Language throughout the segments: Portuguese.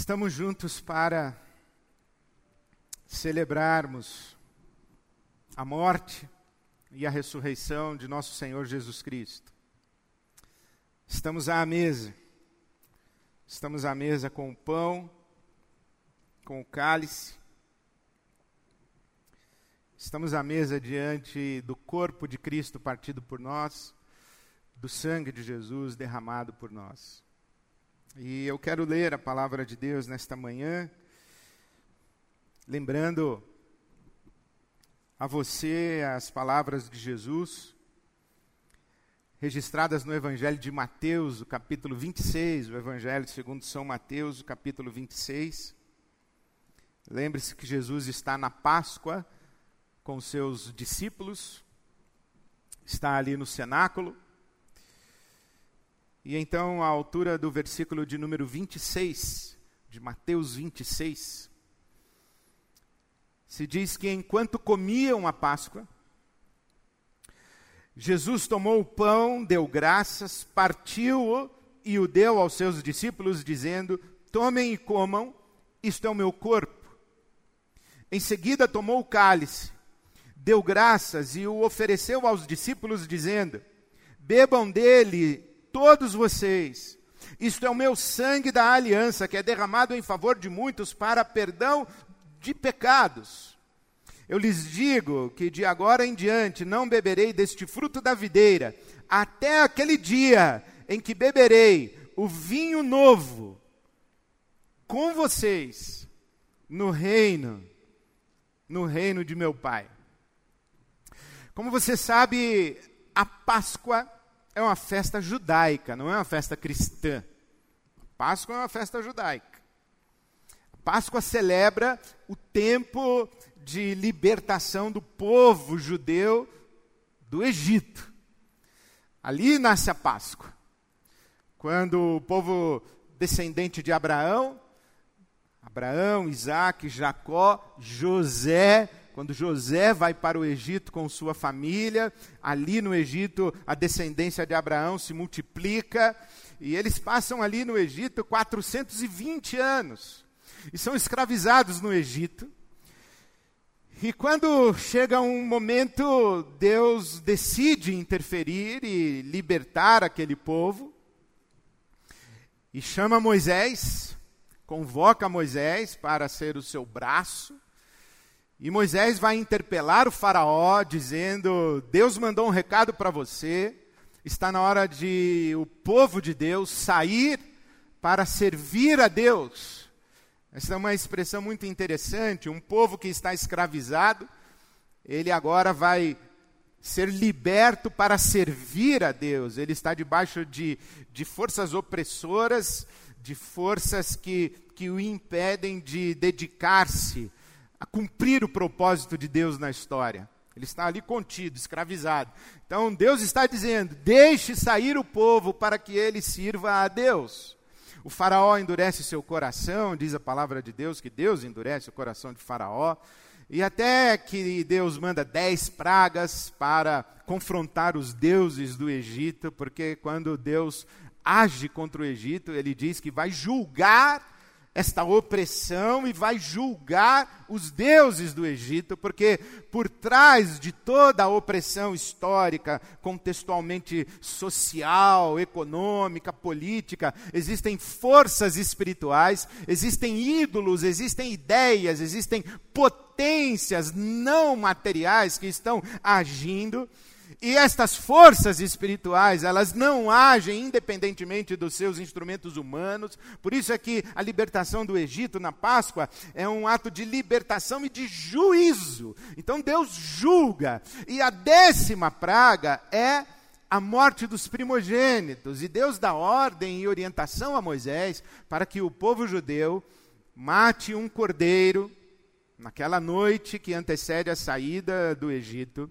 Estamos juntos para celebrarmos a morte e a ressurreição de nosso Senhor Jesus Cristo. Estamos à mesa. Estamos à mesa com o pão, com o cálice. Estamos à mesa diante do corpo de Cristo partido por nós, do sangue de Jesus derramado por nós. E eu quero ler a palavra de Deus nesta manhã, lembrando a você as palavras de Jesus, registradas no Evangelho de Mateus, o capítulo 26, o Evangelho segundo São Mateus, o capítulo 26. Lembre-se que Jesus está na Páscoa com seus discípulos, está ali no cenáculo e então, à altura do versículo de número 26, de Mateus 26, se diz que enquanto comiam a Páscoa, Jesus tomou o pão, deu graças, partiu-o e o deu aos seus discípulos, dizendo: Tomem e comam, isto é o meu corpo. Em seguida, tomou o cálice, deu graças e o ofereceu aos discípulos, dizendo: Bebam dele todos vocês. Isto é o meu sangue da aliança, que é derramado em favor de muitos para perdão de pecados. Eu lhes digo que de agora em diante não beberei deste fruto da videira, até aquele dia em que beberei o vinho novo com vocês no reino, no reino de meu Pai. Como você sabe, a Páscoa é uma festa judaica, não é uma festa cristã. Páscoa é uma festa judaica. Páscoa celebra o tempo de libertação do povo judeu do Egito. Ali nasce a Páscoa. Quando o povo descendente de Abraão, Abraão, Isaac, Jacó, José, quando José vai para o Egito com sua família, ali no Egito a descendência de Abraão se multiplica, e eles passam ali no Egito 420 anos, e são escravizados no Egito. E quando chega um momento, Deus decide interferir e libertar aquele povo, e chama Moisés, convoca Moisés para ser o seu braço, e Moisés vai interpelar o Faraó, dizendo: Deus mandou um recado para você, está na hora de o povo de Deus sair para servir a Deus. Essa é uma expressão muito interessante. Um povo que está escravizado, ele agora vai ser liberto para servir a Deus. Ele está debaixo de, de forças opressoras, de forças que, que o impedem de dedicar-se a cumprir o propósito de Deus na história. Ele está ali contido, escravizado. Então Deus está dizendo: deixe sair o povo para que ele sirva a Deus. O Faraó endurece seu coração, diz a palavra de Deus que Deus endurece o coração de Faraó. E até que Deus manda dez pragas para confrontar os deuses do Egito, porque quando Deus age contra o Egito, ele diz que vai julgar esta opressão e vai julgar os deuses do Egito, porque por trás de toda a opressão histórica, contextualmente social, econômica, política, existem forças espirituais, existem ídolos, existem ideias, existem potências não materiais que estão agindo e estas forças espirituais, elas não agem independentemente dos seus instrumentos humanos. Por isso é que a libertação do Egito na Páscoa é um ato de libertação e de juízo. Então Deus julga. E a décima praga é a morte dos primogênitos. E Deus dá ordem e orientação a Moisés para que o povo judeu mate um cordeiro naquela noite que antecede a saída do Egito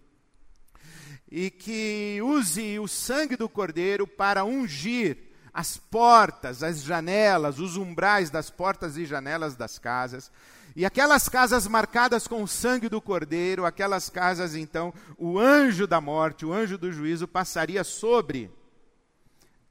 e que use o sangue do cordeiro para ungir as portas, as janelas, os umbrais das portas e janelas das casas. E aquelas casas marcadas com o sangue do cordeiro, aquelas casas então, o anjo da morte, o anjo do juízo passaria sobre.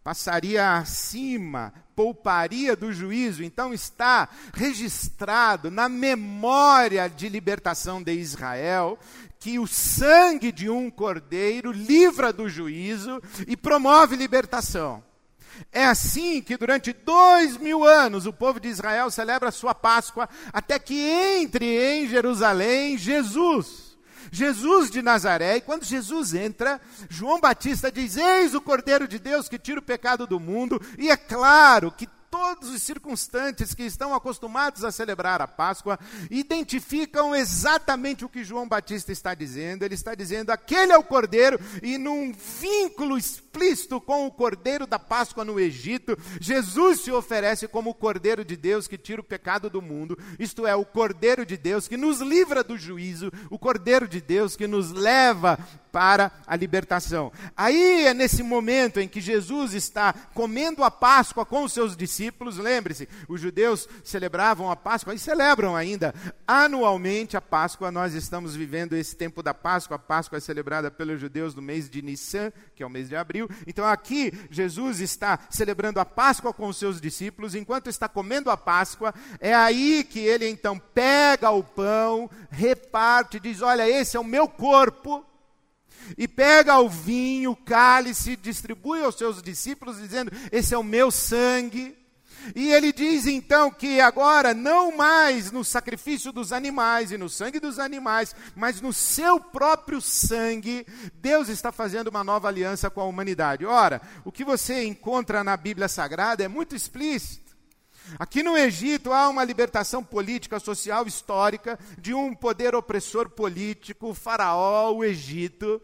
passaria acima, pouparia do juízo. Então está registrado na memória de libertação de Israel que o sangue de um cordeiro livra do juízo e promove libertação. É assim que durante dois mil anos o povo de Israel celebra a sua Páscoa, até que entre em Jerusalém Jesus. Jesus de Nazaré, e quando Jesus entra, João Batista diz: Eis o Cordeiro de Deus que tira o pecado do mundo, e é claro que todos os circunstantes que estão acostumados a celebrar a Páscoa identificam exatamente o que João Batista está dizendo. Ele está dizendo: aquele é o cordeiro, e num vínculo explícito com o cordeiro da Páscoa no Egito, Jesus se oferece como o cordeiro de Deus que tira o pecado do mundo, isto é, o cordeiro de Deus que nos livra do juízo, o cordeiro de Deus que nos leva para a libertação. Aí é nesse momento em que Jesus está comendo a Páscoa com os seus discípulos, lembre-se, os judeus celebravam a Páscoa e celebram ainda anualmente a Páscoa. Nós estamos vivendo esse tempo da Páscoa. A Páscoa é celebrada pelos judeus no mês de Nissan, que é o mês de abril. Então aqui Jesus está celebrando a Páscoa com os seus discípulos, enquanto está comendo a Páscoa, é aí que ele então pega o pão, reparte, diz: "Olha, esse é o meu corpo e pega o vinho, o cálice, distribui aos seus discípulos, dizendo: Esse é o meu sangue. E ele diz então que agora, não mais no sacrifício dos animais e no sangue dos animais, mas no seu próprio sangue, Deus está fazendo uma nova aliança com a humanidade. Ora, o que você encontra na Bíblia Sagrada é muito explícito. Aqui no Egito há uma libertação política, social, histórica de um poder opressor político, o Faraó, o Egito.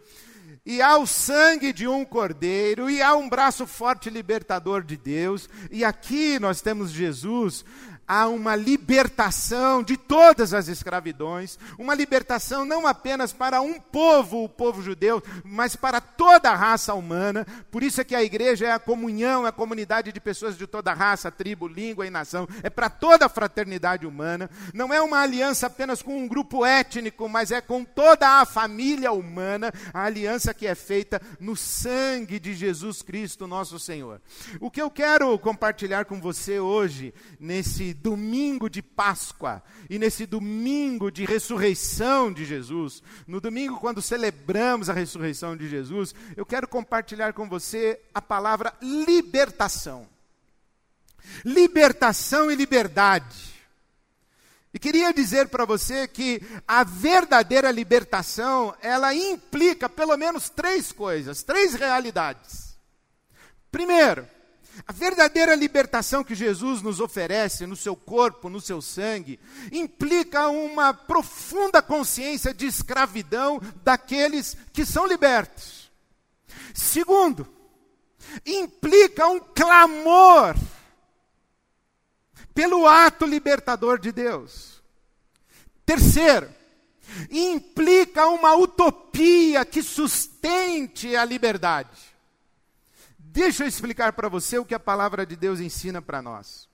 E há o sangue de um cordeiro, e há um braço forte libertador de Deus. E aqui nós temos Jesus há uma libertação de todas as escravidões, uma libertação não apenas para um povo, o povo judeu, mas para toda a raça humana. Por isso é que a igreja é a comunhão, é a comunidade de pessoas de toda raça, tribo, língua e nação. É para toda a fraternidade humana. Não é uma aliança apenas com um grupo étnico, mas é com toda a família humana, a aliança que é feita no sangue de Jesus Cristo, nosso Senhor. O que eu quero compartilhar com você hoje nesse domingo de Páscoa e nesse domingo de ressurreição de Jesus, no domingo quando celebramos a ressurreição de Jesus, eu quero compartilhar com você a palavra libertação. Libertação e liberdade. E queria dizer para você que a verdadeira libertação, ela implica pelo menos três coisas, três realidades. Primeiro, a verdadeira libertação que Jesus nos oferece no seu corpo, no seu sangue, implica uma profunda consciência de escravidão daqueles que são libertos. Segundo, implica um clamor pelo ato libertador de Deus. Terceiro, implica uma utopia que sustente a liberdade. Deixa eu explicar para você o que a palavra de Deus ensina para nós.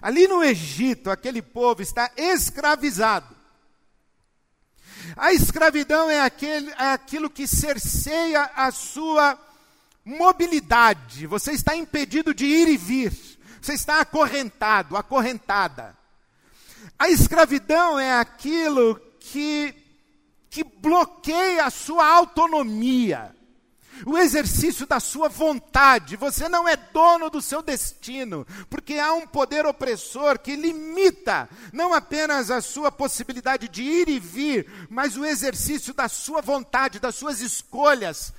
Ali no Egito, aquele povo está escravizado. A escravidão é, aquele, é aquilo que cerceia a sua mobilidade. Você está impedido de ir e vir. Você está acorrentado, acorrentada. A escravidão é aquilo que, que bloqueia a sua autonomia o exercício da sua vontade. Você não é dono do seu destino, porque há um poder opressor que limita não apenas a sua possibilidade de ir e vir, mas o exercício da sua vontade, das suas escolhas.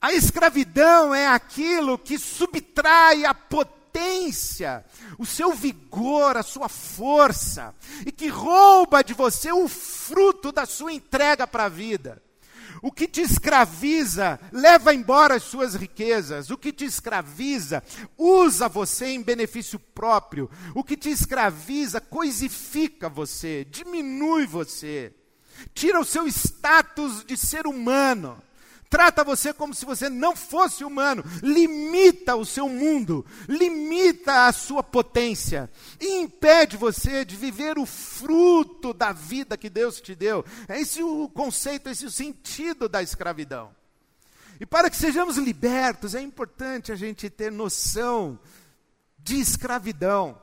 A escravidão é aquilo que subtrai a potência, o seu vigor, a sua força, e que rouba de você o fruto da sua entrega para a vida. O que te escraviza leva embora as suas riquezas. O que te escraviza usa você em benefício próprio. O que te escraviza coisifica você, diminui você, tira o seu status de ser humano trata você como se você não fosse humano, limita o seu mundo, limita a sua potência e impede você de viver o fruto da vida que Deus te deu. É esse o conceito, esse o sentido da escravidão. E para que sejamos libertos, é importante a gente ter noção de escravidão.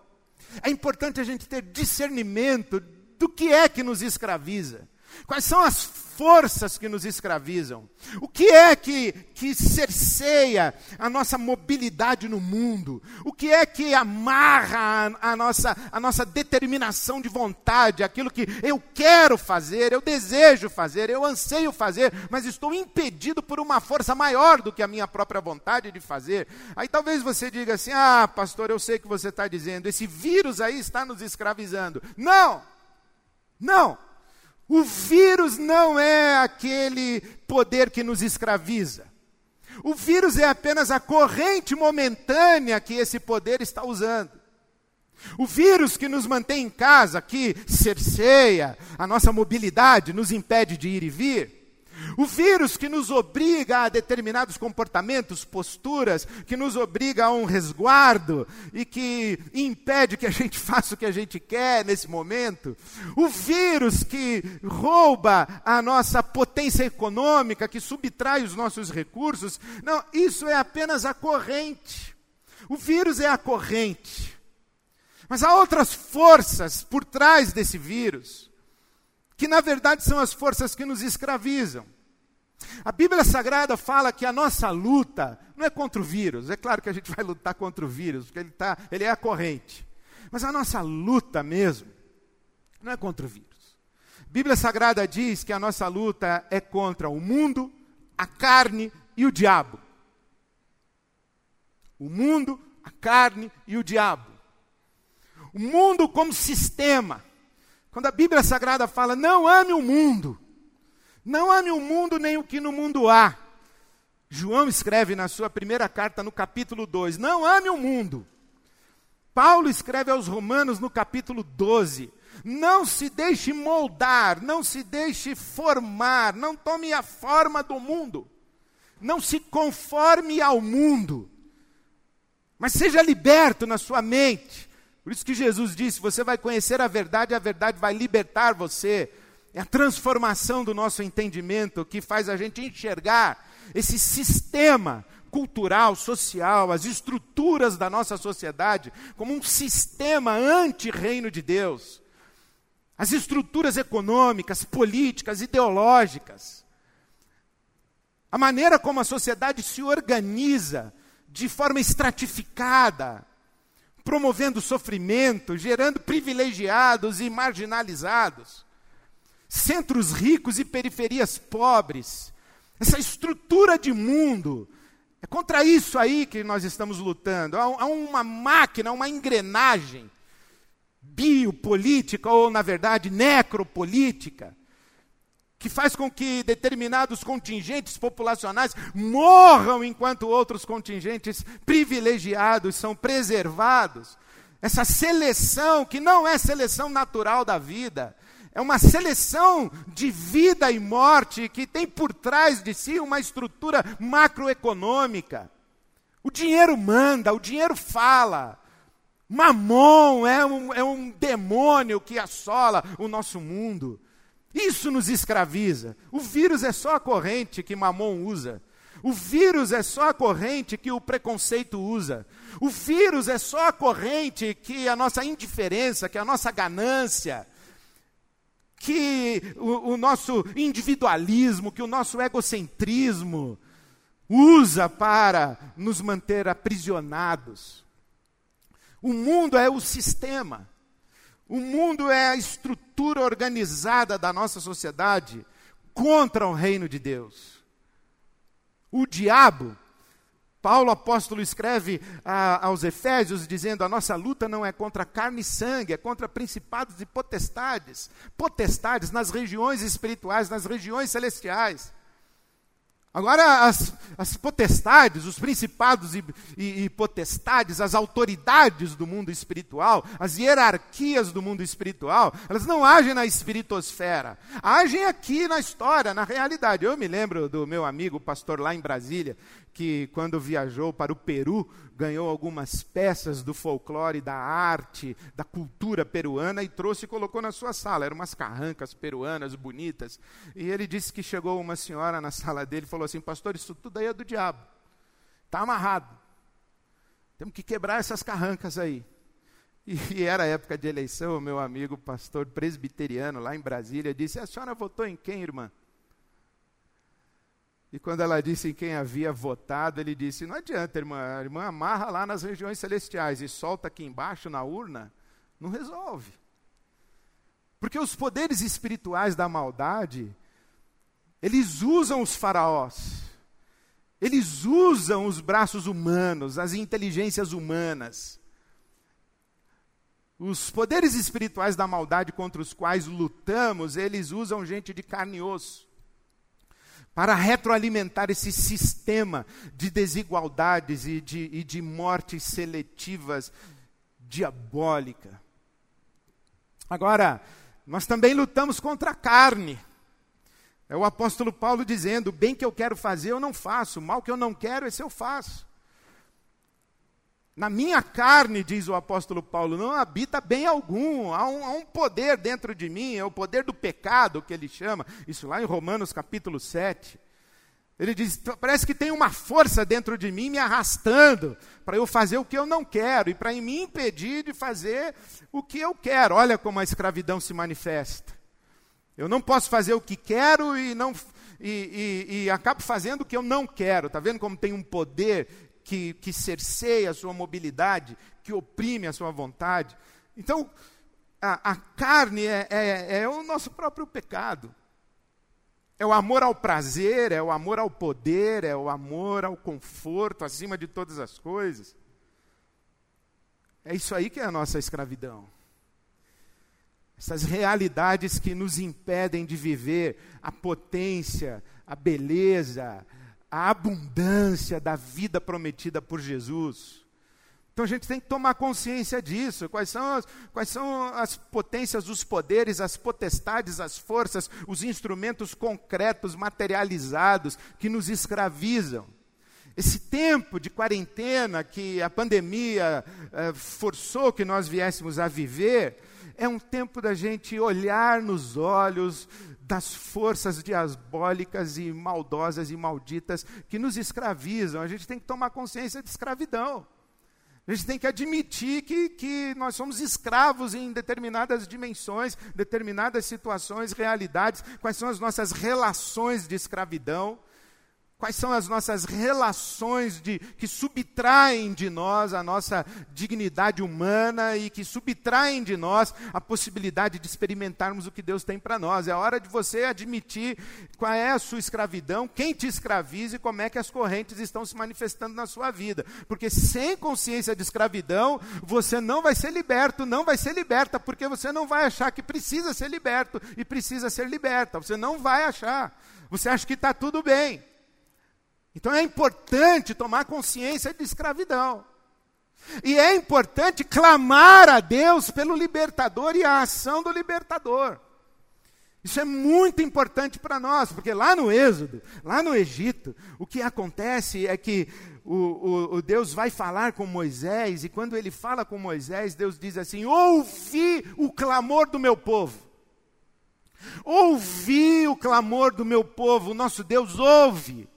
É importante a gente ter discernimento do que é que nos escraviza. Quais são as forças que nos escravizam? O que é que, que cerceia a nossa mobilidade no mundo? O que é que amarra a, a, nossa, a nossa determinação de vontade, aquilo que eu quero fazer, eu desejo fazer, eu anseio fazer, mas estou impedido por uma força maior do que a minha própria vontade de fazer? Aí talvez você diga assim: ah, pastor, eu sei o que você está dizendo, esse vírus aí está nos escravizando. Não! Não! O vírus não é aquele poder que nos escraviza. O vírus é apenas a corrente momentânea que esse poder está usando. O vírus que nos mantém em casa, que cerceia a nossa mobilidade, nos impede de ir e vir, o vírus que nos obriga a determinados comportamentos, posturas, que nos obriga a um resguardo e que impede que a gente faça o que a gente quer nesse momento. O vírus que rouba a nossa potência econômica, que subtrai os nossos recursos. Não, isso é apenas a corrente. O vírus é a corrente. Mas há outras forças por trás desse vírus que na verdade são as forças que nos escravizam. A Bíblia Sagrada fala que a nossa luta não é contra o vírus. É claro que a gente vai lutar contra o vírus, porque ele, tá, ele é a corrente. Mas a nossa luta mesmo não é contra o vírus. A Bíblia Sagrada diz que a nossa luta é contra o mundo, a carne e o diabo. O mundo, a carne e o diabo. O mundo como sistema quando a Bíblia Sagrada fala, não ame o mundo, não ame o mundo nem o que no mundo há. João escreve na sua primeira carta, no capítulo 2, não ame o mundo. Paulo escreve aos Romanos no capítulo 12, não se deixe moldar, não se deixe formar, não tome a forma do mundo, não se conforme ao mundo, mas seja liberto na sua mente, por isso que Jesus disse: você vai conhecer a verdade, a verdade vai libertar você. É a transformação do nosso entendimento que faz a gente enxergar esse sistema cultural, social, as estruturas da nossa sociedade como um sistema anti-reino de Deus. As estruturas econômicas, políticas, ideológicas. A maneira como a sociedade se organiza de forma estratificada, promovendo sofrimento, gerando privilegiados e marginalizados, centros ricos e periferias pobres, essa estrutura de mundo. É contra isso aí que nós estamos lutando. Há uma máquina, uma engrenagem biopolítica, ou na verdade necropolítica, que faz com que determinados contingentes populacionais morram enquanto outros contingentes privilegiados são preservados. Essa seleção, que não é seleção natural da vida, é uma seleção de vida e morte que tem por trás de si uma estrutura macroeconômica. O dinheiro manda, o dinheiro fala. Mamon é um, é um demônio que assola o nosso mundo. Isso nos escraviza. O vírus é só a corrente que Mamon usa. O vírus é só a corrente que o preconceito usa. O vírus é só a corrente que a nossa indiferença, que a nossa ganância, que o, o nosso individualismo, que o nosso egocentrismo usa para nos manter aprisionados. O mundo é o sistema. O mundo é a estrutura organizada da nossa sociedade contra o reino de Deus. O diabo, Paulo apóstolo escreve a, aos Efésios dizendo: a nossa luta não é contra carne e sangue, é contra principados e potestades, potestades nas regiões espirituais, nas regiões celestiais. Agora, as, as potestades, os principados e, e, e, potestades, as autoridades do mundo espiritual, as hierarquias do mundo espiritual, elas não agem na espiritosfera, agem aqui na história, na realidade. Eu me lembro do meu amigo, pastor lá em Brasília, que quando viajou para o Peru, ganhou algumas peças do folclore, da arte, da cultura peruana e trouxe e colocou na sua sala. Eram umas carrancas peruanas bonitas. E ele disse que chegou uma senhora na sala dele e falou assim: Pastor, isso tudo aí é do diabo. Está amarrado. Temos que quebrar essas carrancas aí. E era época de eleição, meu amigo pastor presbiteriano lá em Brasília disse: A senhora votou em quem, irmã? E quando ela disse em quem havia votado, ele disse: Não adianta, irmã, a irmã amarra lá nas regiões celestiais e solta aqui embaixo na urna, não resolve. Porque os poderes espirituais da maldade, eles usam os faraós, eles usam os braços humanos, as inteligências humanas. Os poderes espirituais da maldade contra os quais lutamos, eles usam gente de carne e osso para retroalimentar esse sistema de desigualdades e de, e de mortes seletivas diabólica. Agora, nós também lutamos contra a carne. É o apóstolo Paulo dizendo: o bem que eu quero fazer eu não faço, o mal que eu não quero, esse eu faço. Na minha carne, diz o apóstolo Paulo, não habita bem algum, há um, há um, poder dentro de mim, é o poder do pecado que ele chama, isso lá em Romanos capítulo 7. Ele diz: parece que tem uma força dentro de mim me arrastando para eu fazer o que eu não quero e para me impedir de fazer o que eu quero. Olha como a escravidão se manifesta. Eu não posso fazer o que quero e não e, e, e acabo fazendo o que eu não quero. Está vendo como tem um poder que, que cerceia a sua mobilidade, que oprime a sua vontade. Então, a, a carne é, é, é o nosso próprio pecado. É o amor ao prazer, é o amor ao poder, é o amor ao conforto acima de todas as coisas. É isso aí que é a nossa escravidão. Essas realidades que nos impedem de viver a potência, a beleza, a abundância da vida prometida por Jesus. Então a gente tem que tomar consciência disso. Quais são as, quais são as potências, os poderes, as potestades, as forças, os instrumentos concretos, materializados, que nos escravizam. Esse tempo de quarentena que a pandemia eh, forçou que nós viéssemos a viver, é um tempo da gente olhar nos olhos das forças diabólicas e maldosas e malditas que nos escravizam. A gente tem que tomar consciência de escravidão. A gente tem que admitir que, que nós somos escravos em determinadas dimensões, determinadas situações, realidades, quais são as nossas relações de escravidão. Quais são as nossas relações de, que subtraem de nós a nossa dignidade humana e que subtraem de nós a possibilidade de experimentarmos o que Deus tem para nós? É hora de você admitir qual é a sua escravidão, quem te escraviza e como é que as correntes estão se manifestando na sua vida. Porque sem consciência de escravidão, você não vai ser liberto, não vai ser liberta, porque você não vai achar que precisa ser liberto e precisa ser liberta. Você não vai achar. Você acha que está tudo bem. Então é importante tomar consciência de escravidão. E é importante clamar a Deus pelo libertador e a ação do libertador. Isso é muito importante para nós, porque lá no Êxodo, lá no Egito, o que acontece é que o, o, o, Deus vai falar com Moisés, e quando ele fala com Moisés, Deus diz assim: Ouvi o clamor do meu povo. Ouvi o clamor do meu povo, nosso Deus ouve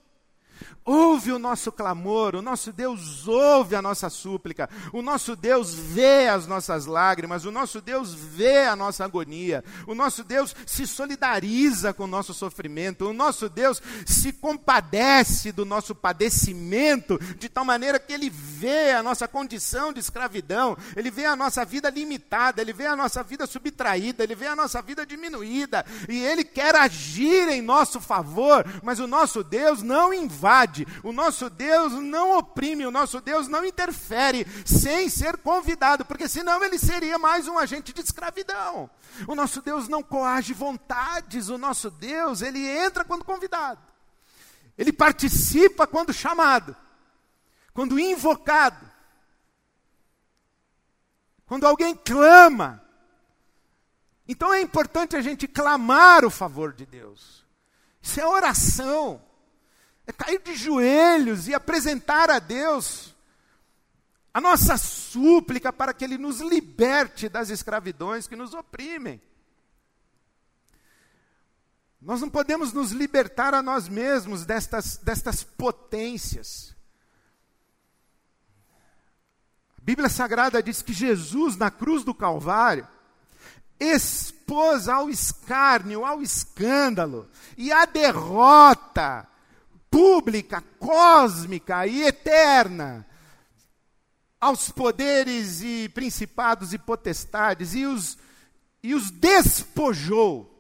ouve o nosso clamor, o nosso Deus ouve a nossa súplica, o nosso Deus vê as nossas lágrimas, o nosso Deus vê a nossa agonia, o nosso Deus se solidariza com o nosso sofrimento, o nosso Deus se compadece do nosso padecimento, de tal maneira que ele vê a nossa condição de escravidão, ele vê a nossa vida limitada, ele vê a nossa vida subtraída, ele vê a nossa vida diminuída, e ele quer agir em nosso favor, mas o nosso Deus não invade o nosso Deus não oprime, o nosso Deus não interfere sem ser convidado, porque senão ele seria mais um agente de escravidão. O nosso Deus não coage vontades, o nosso Deus, ele entra quando convidado. Ele participa quando chamado, quando invocado. Quando alguém clama. Então é importante a gente clamar o favor de Deus. Isso é oração é cair de joelhos e apresentar a Deus a nossa súplica para que Ele nos liberte das escravidões que nos oprimem. Nós não podemos nos libertar a nós mesmos destas, destas potências. A Bíblia Sagrada diz que Jesus, na cruz do Calvário, expôs ao escárnio, ao escândalo e à derrota pública, cósmica e eterna aos poderes e principados e potestades e os, e os despojou,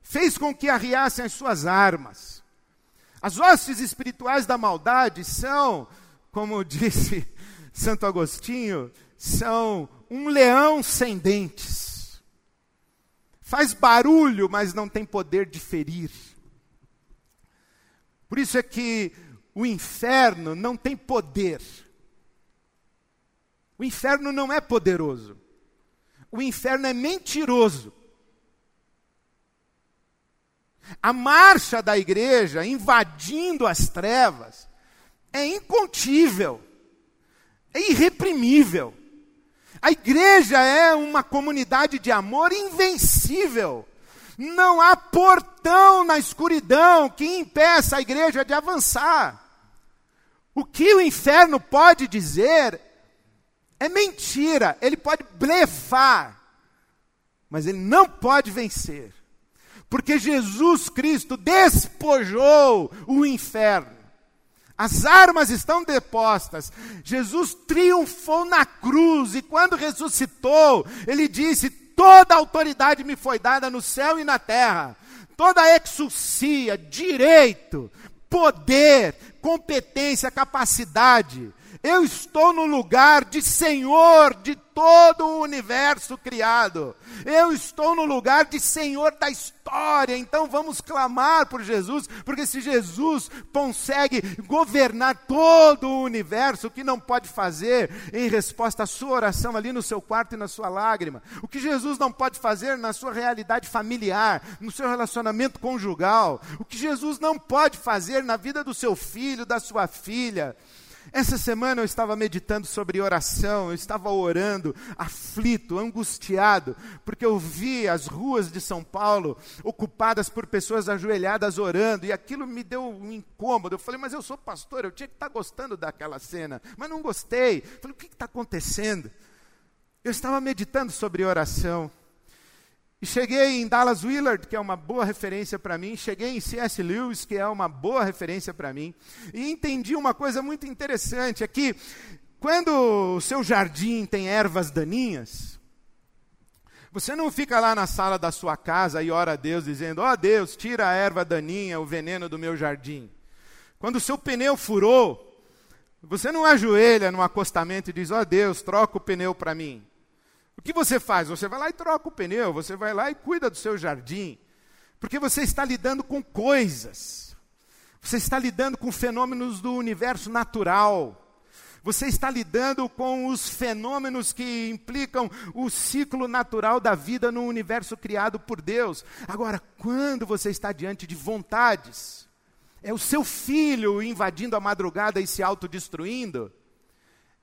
fez com que arriassem as suas armas. As hostes espirituais da maldade são, como disse Santo Agostinho, são um leão sem dentes. Faz barulho, mas não tem poder de ferir. Por isso é que o inferno não tem poder o inferno não é poderoso. O inferno é mentiroso. A marcha da igreja invadindo as trevas é incontível, é irreprimível. A igreja é uma comunidade de amor invencível. Não há portão na escuridão que impeça a igreja de avançar. O que o inferno pode dizer é mentira, ele pode blefar, mas ele não pode vencer. Porque Jesus Cristo despojou o inferno. As armas estão depostas. Jesus triunfou na cruz e quando ressuscitou, ele disse: "Toda autoridade me foi dada no céu e na terra. Toda exucia, direito, poder, competência, capacidade eu estou no lugar de Senhor de todo o universo criado. Eu estou no lugar de Senhor da história. Então vamos clamar por Jesus, porque se Jesus consegue governar todo o universo, o que não pode fazer em resposta à sua oração ali no seu quarto e na sua lágrima? O que Jesus não pode fazer na sua realidade familiar, no seu relacionamento conjugal? O que Jesus não pode fazer na vida do seu filho, da sua filha? Essa semana eu estava meditando sobre oração, eu estava orando, aflito, angustiado, porque eu vi as ruas de São Paulo ocupadas por pessoas ajoelhadas orando, e aquilo me deu um incômodo. Eu falei, mas eu sou pastor, eu tinha que estar gostando daquela cena, mas não gostei. Eu falei, o que está acontecendo? Eu estava meditando sobre oração. E cheguei em Dallas Willard, que é uma boa referência para mim, cheguei em C.S. Lewis, que é uma boa referência para mim, e entendi uma coisa muito interessante, é que quando o seu jardim tem ervas daninhas, você não fica lá na sala da sua casa e ora a Deus dizendo: "Ó oh, Deus, tira a erva daninha, o veneno do meu jardim". Quando o seu pneu furou, você não ajoelha no acostamento e diz: "Ó oh, Deus, troca o pneu para mim". O que você faz? Você vai lá e troca o pneu, você vai lá e cuida do seu jardim, porque você está lidando com coisas, você está lidando com fenômenos do universo natural. Você está lidando com os fenômenos que implicam o ciclo natural da vida no universo criado por Deus. Agora, quando você está diante de vontades, é o seu filho invadindo a madrugada e se autodestruindo,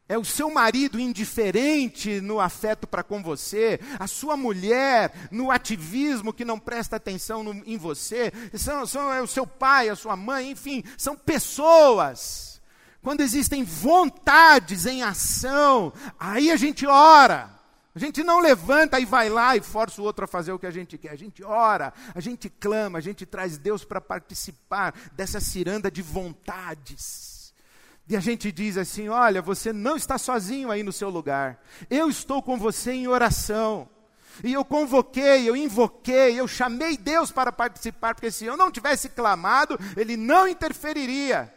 é o seu marido indiferente no afeto para com você, a sua mulher no ativismo que não presta atenção no, em você, são, são, é o seu pai, a sua mãe, enfim, são pessoas. Quando existem vontades em ação, aí a gente ora. A gente não levanta e vai lá e força o outro a fazer o que a gente quer. A gente ora, a gente clama, a gente traz Deus para participar dessa ciranda de vontades. E a gente diz assim: olha, você não está sozinho aí no seu lugar. Eu estou com você em oração. E eu convoquei, eu invoquei, eu chamei Deus para participar, porque se eu não tivesse clamado, ele não interferiria.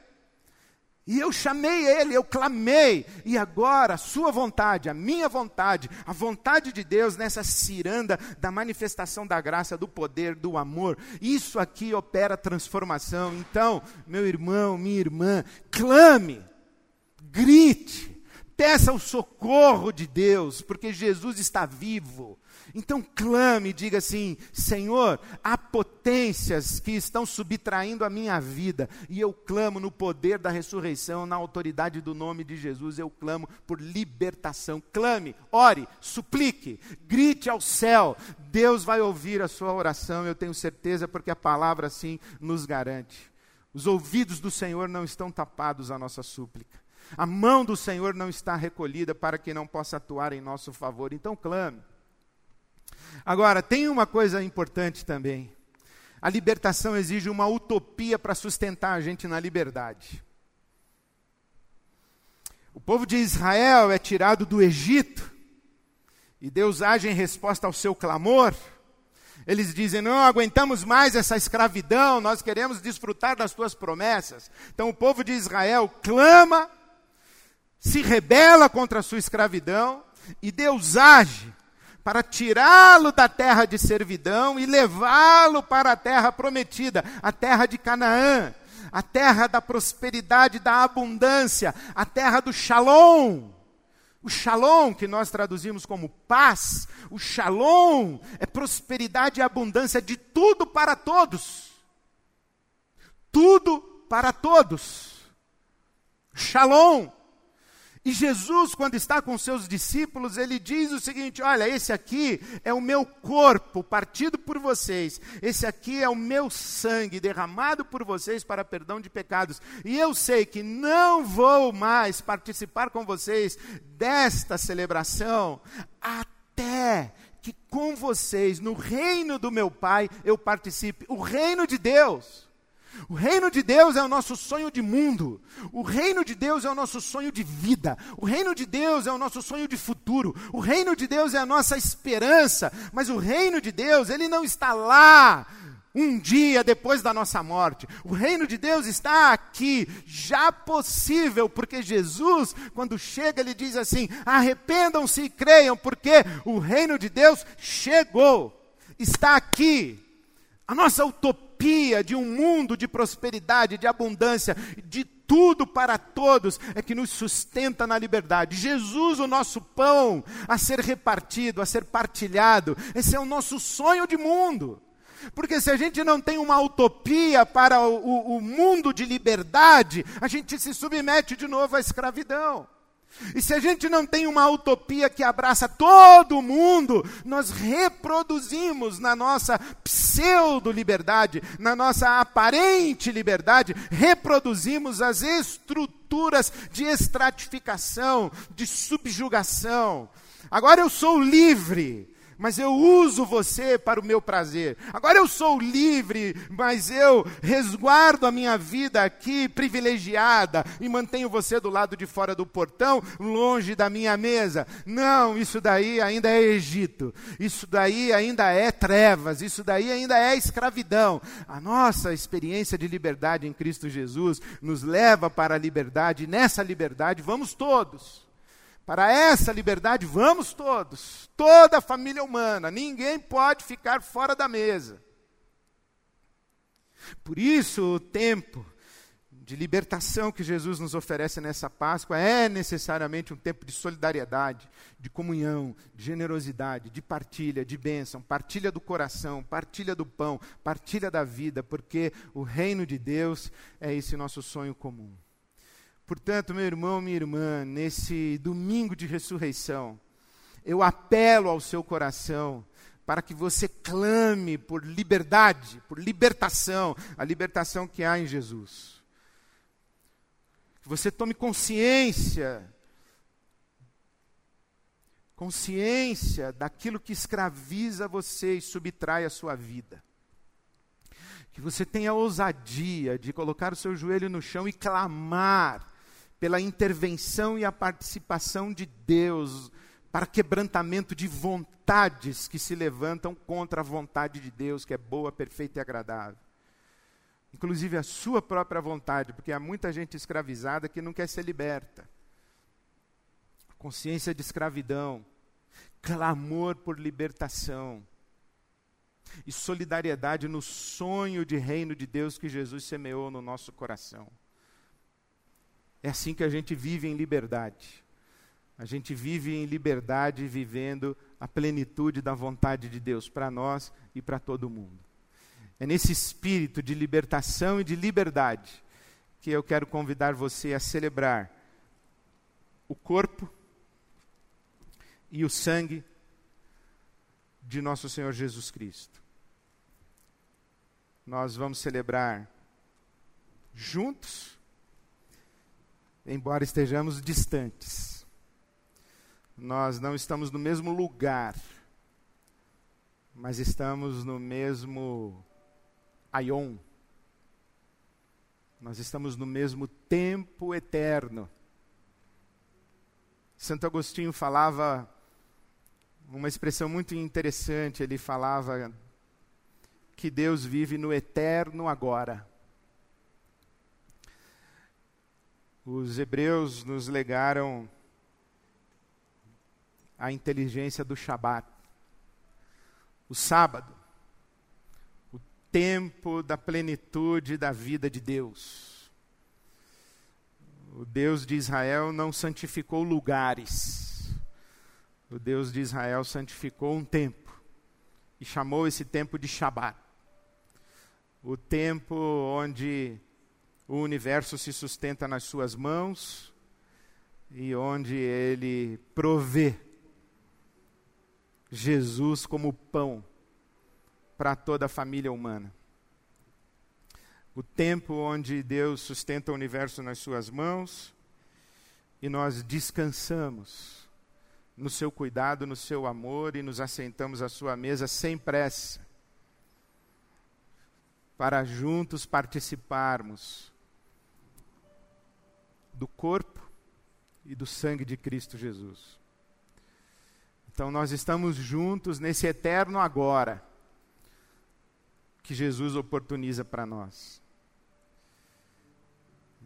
E eu chamei ele, eu clamei, e agora a sua vontade, a minha vontade, a vontade de Deus nessa ciranda da manifestação da graça, do poder, do amor, isso aqui opera transformação. Então, meu irmão, minha irmã, clame, grite, Peça o socorro de Deus, porque Jesus está vivo. Então clame diga assim: Senhor, há potências que estão subtraindo a minha vida, e eu clamo no poder da ressurreição, na autoridade do nome de Jesus, eu clamo por libertação. Clame, ore, suplique, grite ao céu. Deus vai ouvir a sua oração, eu tenho certeza, porque a palavra assim nos garante. Os ouvidos do Senhor não estão tapados à nossa súplica. A mão do Senhor não está recolhida para que não possa atuar em nosso favor. Então clame. Agora, tem uma coisa importante também. A libertação exige uma utopia para sustentar a gente na liberdade. O povo de Israel é tirado do Egito e Deus age em resposta ao seu clamor. Eles dizem: Não aguentamos mais essa escravidão, nós queremos desfrutar das tuas promessas. Então o povo de Israel clama se rebela contra a sua escravidão e Deus age para tirá-lo da terra de servidão e levá-lo para a terra prometida, a terra de Canaã, a terra da prosperidade, da abundância, a terra do shalom. O shalom, que nós traduzimos como paz, o shalom é prosperidade e abundância de tudo para todos. Tudo para todos. Shalom e Jesus, quando está com seus discípulos, ele diz o seguinte: Olha, esse aqui é o meu corpo partido por vocês, esse aqui é o meu sangue derramado por vocês para perdão de pecados. E eu sei que não vou mais participar com vocês desta celebração até que com vocês, no reino do meu Pai, eu participe o reino de Deus. O reino de Deus é o nosso sonho de mundo. O reino de Deus é o nosso sonho de vida. O reino de Deus é o nosso sonho de futuro. O reino de Deus é a nossa esperança. Mas o reino de Deus, ele não está lá um dia depois da nossa morte. O reino de Deus está aqui, já possível, porque Jesus, quando chega, ele diz assim: arrependam-se e creiam, porque o reino de Deus chegou, está aqui. A nossa utopia utopia de um mundo de prosperidade, de abundância, de tudo para todos, é que nos sustenta na liberdade. Jesus, o nosso pão a ser repartido, a ser partilhado, esse é o nosso sonho de mundo. Porque se a gente não tem uma utopia para o, o, o mundo de liberdade, a gente se submete de novo à escravidão. E se a gente não tem uma utopia que abraça todo mundo, nós reproduzimos na nossa pseudo-liberdade, na nossa aparente liberdade, reproduzimos as estruturas de estratificação, de subjugação. Agora eu sou livre mas eu uso você para o meu prazer. Agora eu sou livre, mas eu resguardo a minha vida aqui privilegiada e mantenho você do lado de fora do portão, longe da minha mesa. Não, isso daí ainda é Egito. Isso daí ainda é trevas, isso daí ainda é escravidão. A nossa experiência de liberdade em Cristo Jesus nos leva para a liberdade, e nessa liberdade vamos todos. Para essa liberdade, vamos todos, toda a família humana, ninguém pode ficar fora da mesa. Por isso, o tempo de libertação que Jesus nos oferece nessa Páscoa é necessariamente um tempo de solidariedade, de comunhão, de generosidade, de partilha, de bênção, partilha do coração, partilha do pão, partilha da vida, porque o reino de Deus é esse nosso sonho comum. Portanto, meu irmão, minha irmã, nesse domingo de ressurreição, eu apelo ao seu coração para que você clame por liberdade, por libertação, a libertação que há em Jesus. Que você tome consciência, consciência daquilo que escraviza você e subtrai a sua vida. Que você tenha ousadia de colocar o seu joelho no chão e clamar pela intervenção e a participação de Deus para quebrantamento de vontades que se levantam contra a vontade de Deus, que é boa, perfeita e agradável. Inclusive a sua própria vontade, porque há muita gente escravizada que não quer ser liberta. Consciência de escravidão, clamor por libertação e solidariedade no sonho de reino de Deus que Jesus semeou no nosso coração. É assim que a gente vive em liberdade. A gente vive em liberdade, vivendo a plenitude da vontade de Deus para nós e para todo mundo. É nesse espírito de libertação e de liberdade que eu quero convidar você a celebrar o corpo e o sangue de nosso Senhor Jesus Cristo. Nós vamos celebrar juntos, embora estejamos distantes. Nós não estamos no mesmo lugar, mas estamos no mesmo aion. Nós estamos no mesmo tempo eterno. Santo Agostinho falava uma expressão muito interessante, ele falava que Deus vive no eterno agora. Os hebreus nos legaram a inteligência do Shabat, o sábado, o tempo da plenitude da vida de Deus. O Deus de Israel não santificou lugares, o Deus de Israel santificou um tempo e chamou esse tempo de Shabat o tempo onde o universo se sustenta nas suas mãos e onde ele provê Jesus como pão para toda a família humana. O tempo onde Deus sustenta o universo nas suas mãos e nós descansamos no seu cuidado, no seu amor e nos assentamos à sua mesa sem pressa para juntos participarmos do corpo e do sangue de Cristo Jesus. Então nós estamos juntos nesse eterno agora que Jesus oportuniza para nós.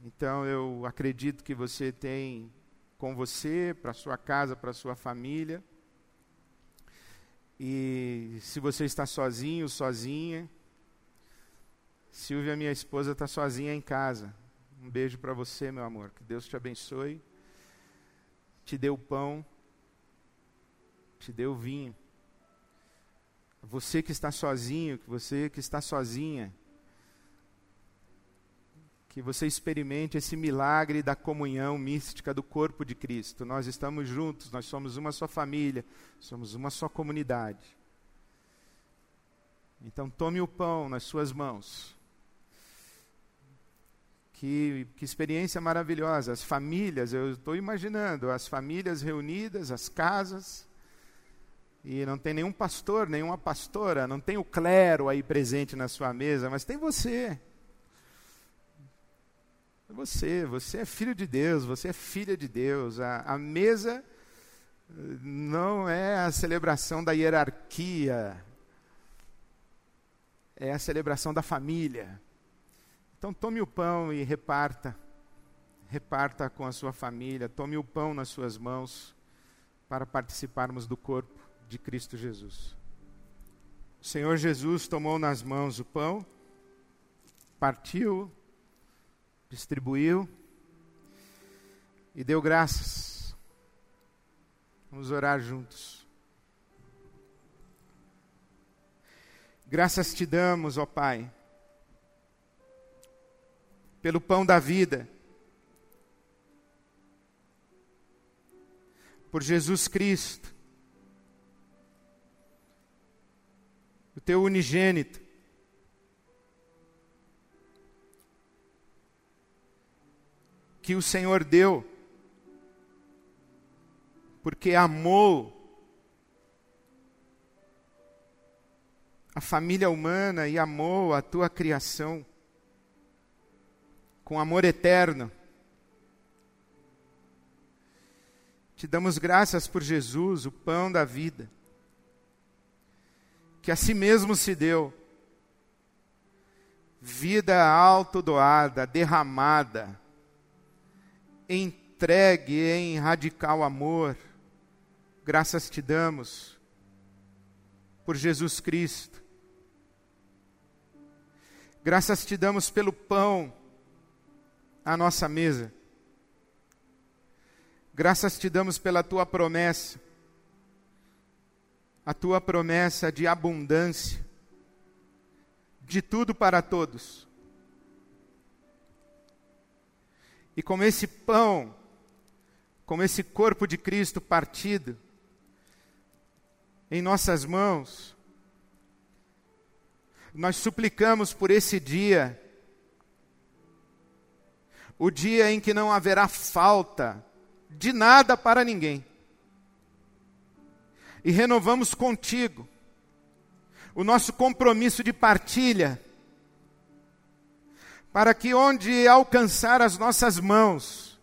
Então eu acredito que você tem com você, para sua casa, para sua família. E se você está sozinho, sozinha, Silvia, minha esposa, está sozinha em casa. Um beijo para você, meu amor. Que Deus te abençoe. Te dê o pão. Te dê o vinho. Você que está sozinho, que você que está sozinha, que você experimente esse milagre da comunhão mística do corpo de Cristo. Nós estamos juntos, nós somos uma só família, somos uma só comunidade. Então tome o pão nas suas mãos. Que, que experiência maravilhosa. As famílias, eu estou imaginando, as famílias reunidas, as casas, e não tem nenhum pastor, nenhuma pastora, não tem o clero aí presente na sua mesa, mas tem você. Você, você é filho de Deus, você é filha de Deus. A, a mesa eh, não é a celebração da hierarquia, é a celebração da família. Então tome o pão e reparta. Reparta com a sua família, tome o pão nas suas mãos para participarmos do corpo de Cristo Jesus. O Senhor Jesus tomou nas mãos o pão, partiu, distribuiu e deu graças. Vamos orar juntos. Graças te damos, ó Pai pelo pão da vida. Por Jesus Cristo, o teu unigênito, que o Senhor deu, porque amou a família humana e amou a tua criação com amor eterno. Te damos graças por Jesus, o pão da vida, que a si mesmo se deu, vida autodoada, derramada, entregue em radical amor. Graças te damos por Jesus Cristo. Graças te damos pelo pão à nossa mesa. Graças te damos pela tua promessa, a tua promessa de abundância, de tudo para todos. E como esse pão, como esse corpo de Cristo partido em nossas mãos, nós suplicamos por esse dia, o dia em que não haverá falta de nada para ninguém. E renovamos contigo o nosso compromisso de partilha, para que onde alcançar as nossas mãos,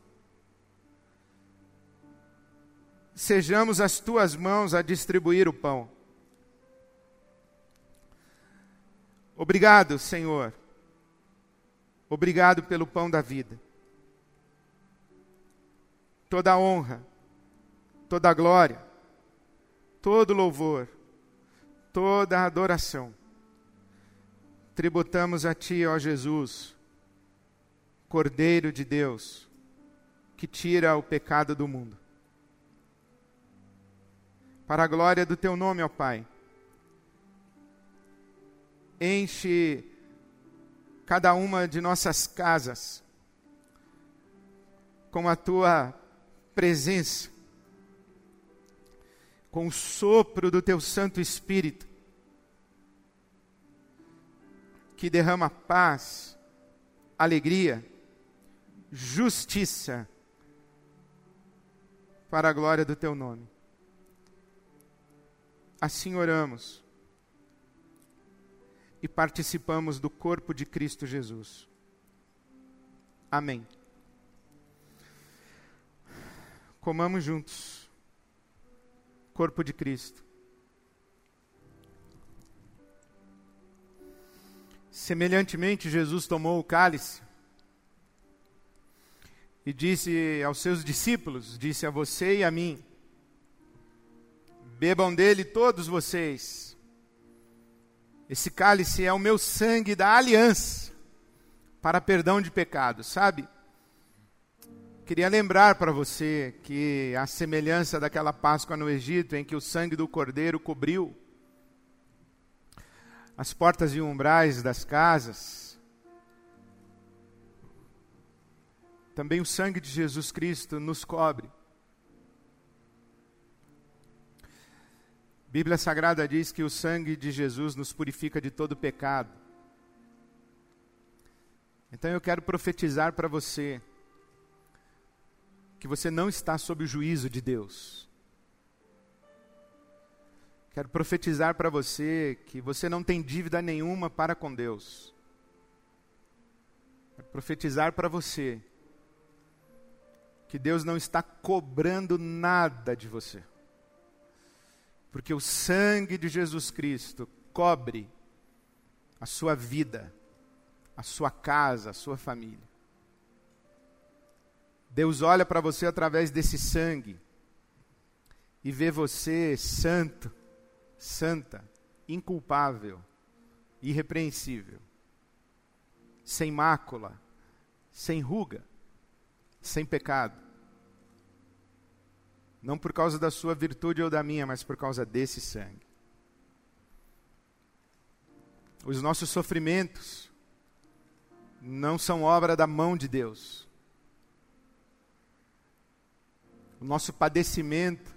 sejamos as tuas mãos a distribuir o pão. Obrigado, Senhor. Obrigado pelo pão da vida. Toda a honra, toda a glória, todo louvor, toda a adoração. Tributamos a Ti, ó Jesus, Cordeiro de Deus, que tira o pecado do mundo. Para a glória do Teu nome, ó Pai enche cada uma de nossas casas com a tua presença, com o sopro do teu Santo Espírito, que derrama paz, alegria, justiça, para a glória do teu nome. Assim oramos e participamos do corpo de Cristo Jesus. Amém. Comamos juntos. Corpo de Cristo. Semelhantemente, Jesus tomou o cálice e disse aos seus discípulos: Disse a você e a mim: Bebam dele todos vocês esse cálice é o meu sangue da aliança para perdão de pecados, sabe? Queria lembrar para você que a semelhança daquela Páscoa no Egito, em que o sangue do cordeiro cobriu as portas e umbrais das casas, também o sangue de Jesus Cristo nos cobre Bíblia Sagrada diz que o sangue de Jesus nos purifica de todo pecado. Então eu quero profetizar para você que você não está sob o juízo de Deus. Quero profetizar para você que você não tem dívida nenhuma para com Deus. Quero profetizar para você que Deus não está cobrando nada de você porque o sangue de Jesus Cristo cobre a sua vida, a sua casa, a sua família. Deus olha para você através desse sangue e vê você santo, santa, inculpável, irrepreensível, sem mácula, sem ruga, sem pecado. Não por causa da sua virtude ou da minha, mas por causa desse sangue. Os nossos sofrimentos não são obra da mão de Deus. O nosso padecimento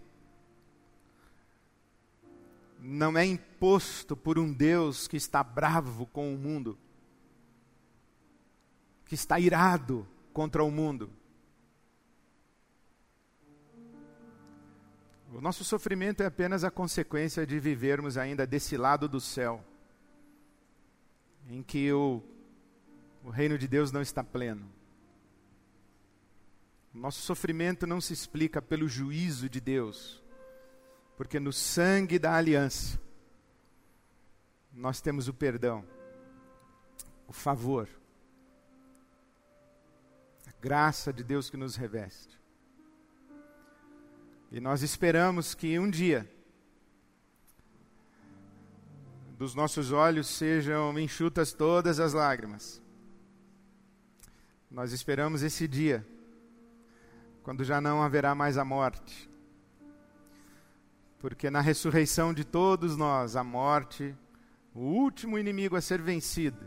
não é imposto por um Deus que está bravo com o mundo, que está irado contra o mundo. O nosso sofrimento é apenas a consequência de vivermos ainda desse lado do céu, em que o, o reino de Deus não está pleno. Nosso sofrimento não se explica pelo juízo de Deus, porque no sangue da aliança nós temos o perdão, o favor, a graça de Deus que nos reveste. E nós esperamos que um dia dos nossos olhos sejam enxutas todas as lágrimas. Nós esperamos esse dia quando já não haverá mais a morte. Porque na ressurreição de todos nós, a morte, o último inimigo a ser vencido,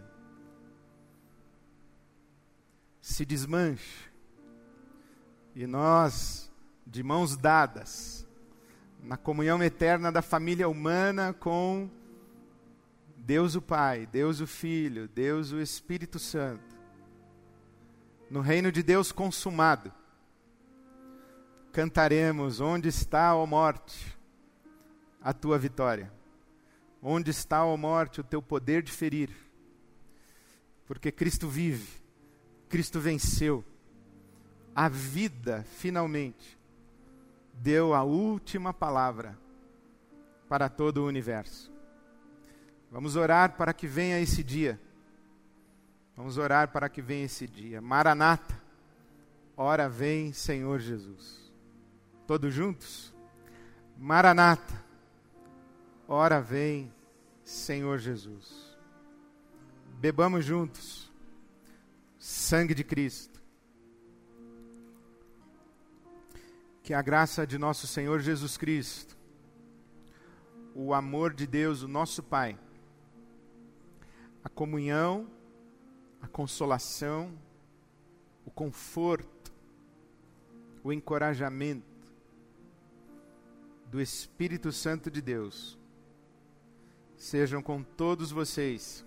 se desmanche. E nós, de mãos dadas, na comunhão eterna da família humana com Deus o Pai, Deus o Filho, Deus o Espírito Santo, no reino de Deus consumado, cantaremos: Onde está, ó morte, a tua vitória? Onde está, ó morte, o teu poder de ferir? Porque Cristo vive, Cristo venceu, a vida finalmente deu a última palavra para todo o universo. Vamos orar para que venha esse dia. Vamos orar para que venha esse dia. Maranata, ora vem, Senhor Jesus. Todos juntos? Maranata, ora vem, Senhor Jesus. Bebamos juntos. Sangue de Cristo. Que a graça de nosso Senhor Jesus Cristo, o amor de Deus, o nosso Pai, a comunhão, a consolação, o conforto, o encorajamento do Espírito Santo de Deus sejam com todos vocês,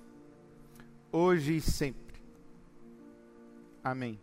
hoje e sempre. Amém.